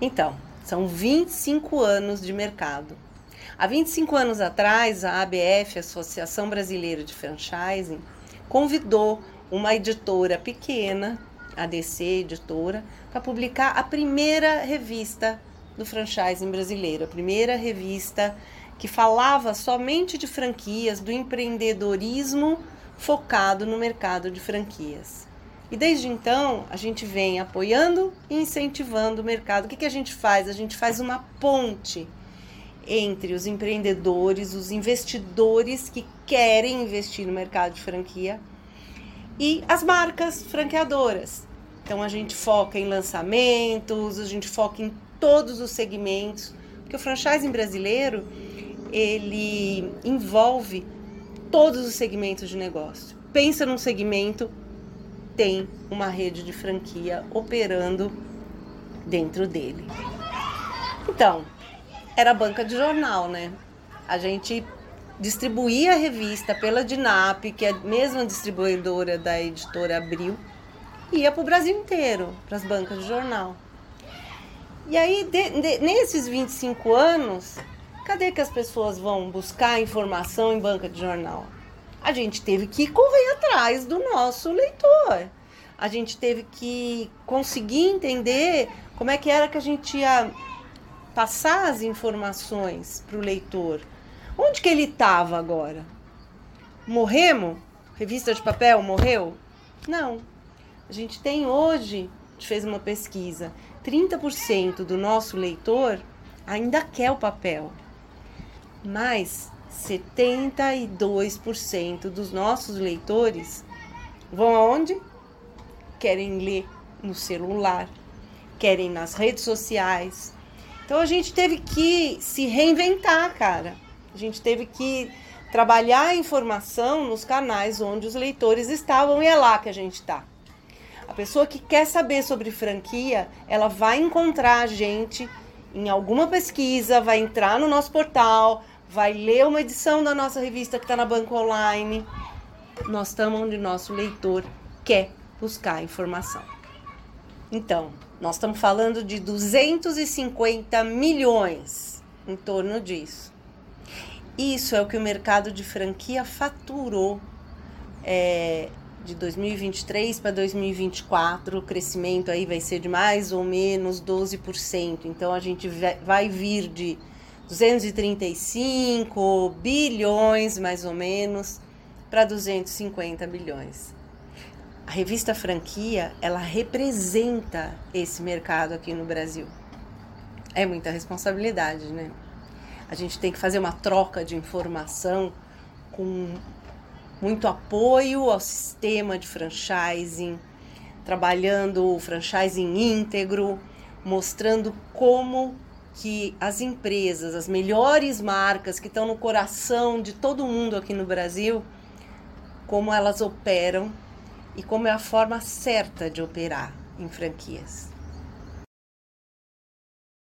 Então, são 25 anos de mercado. Há 25 anos atrás, a ABF, Associação Brasileira de Franchising, convidou uma editora pequena, a DC Editora, para publicar a primeira revista do franchising brasileiro, a primeira revista que falava somente de franquias, do empreendedorismo focado no mercado de franquias. E desde então, a gente vem apoiando e incentivando o mercado. O que, que a gente faz? A gente faz uma ponte entre os empreendedores, os investidores que querem investir no mercado de franquia e as marcas franqueadoras. Então a gente foca em lançamentos, a gente foca em todos os segmentos, porque o franchising brasileiro ele envolve todos os segmentos de negócio. Pensa num segmento, tem uma rede de franquia operando dentro dele. Então, era banca de jornal, né? A gente distribuía a revista pela DINAP, que é a mesma distribuidora da editora Abril, e ia para o Brasil inteiro, para as bancas de jornal. E aí, de, de, nesses 25 anos, cadê que as pessoas vão buscar informação em banca de jornal? A gente teve que correr atrás do nosso leitor. A gente teve que conseguir entender como é que era que a gente ia passar as informações para o leitor. Onde que ele estava agora? Morremos? Revista de papel morreu? Não. A gente tem hoje, a gente fez uma pesquisa, 30% do nosso leitor ainda quer o papel, mas 72% dos nossos leitores vão aonde? Querem ler no celular, querem nas redes sociais. Então a gente teve que se reinventar, cara. A gente teve que trabalhar a informação nos canais onde os leitores estavam e é lá que a gente está. A pessoa que quer saber sobre franquia, ela vai encontrar a gente em alguma pesquisa, vai entrar no nosso portal, vai ler uma edição da nossa revista que está na banca online. Nós estamos onde nosso leitor quer buscar informação. Então, nós estamos falando de 250 milhões em torno disso. Isso é o que o mercado de franquia faturou é, de 2023 para 2024. O crescimento aí vai ser de mais ou menos 12%. Então a gente vai vir de 235 bilhões, mais ou menos, para 250 bilhões. A revista Franquia, ela representa esse mercado aqui no Brasil. É muita responsabilidade, né? A gente tem que fazer uma troca de informação com muito apoio ao sistema de franchising, trabalhando o franchising íntegro, mostrando como que as empresas, as melhores marcas que estão no coração de todo mundo aqui no Brasil, como elas operam e como é a forma certa de operar em franquias.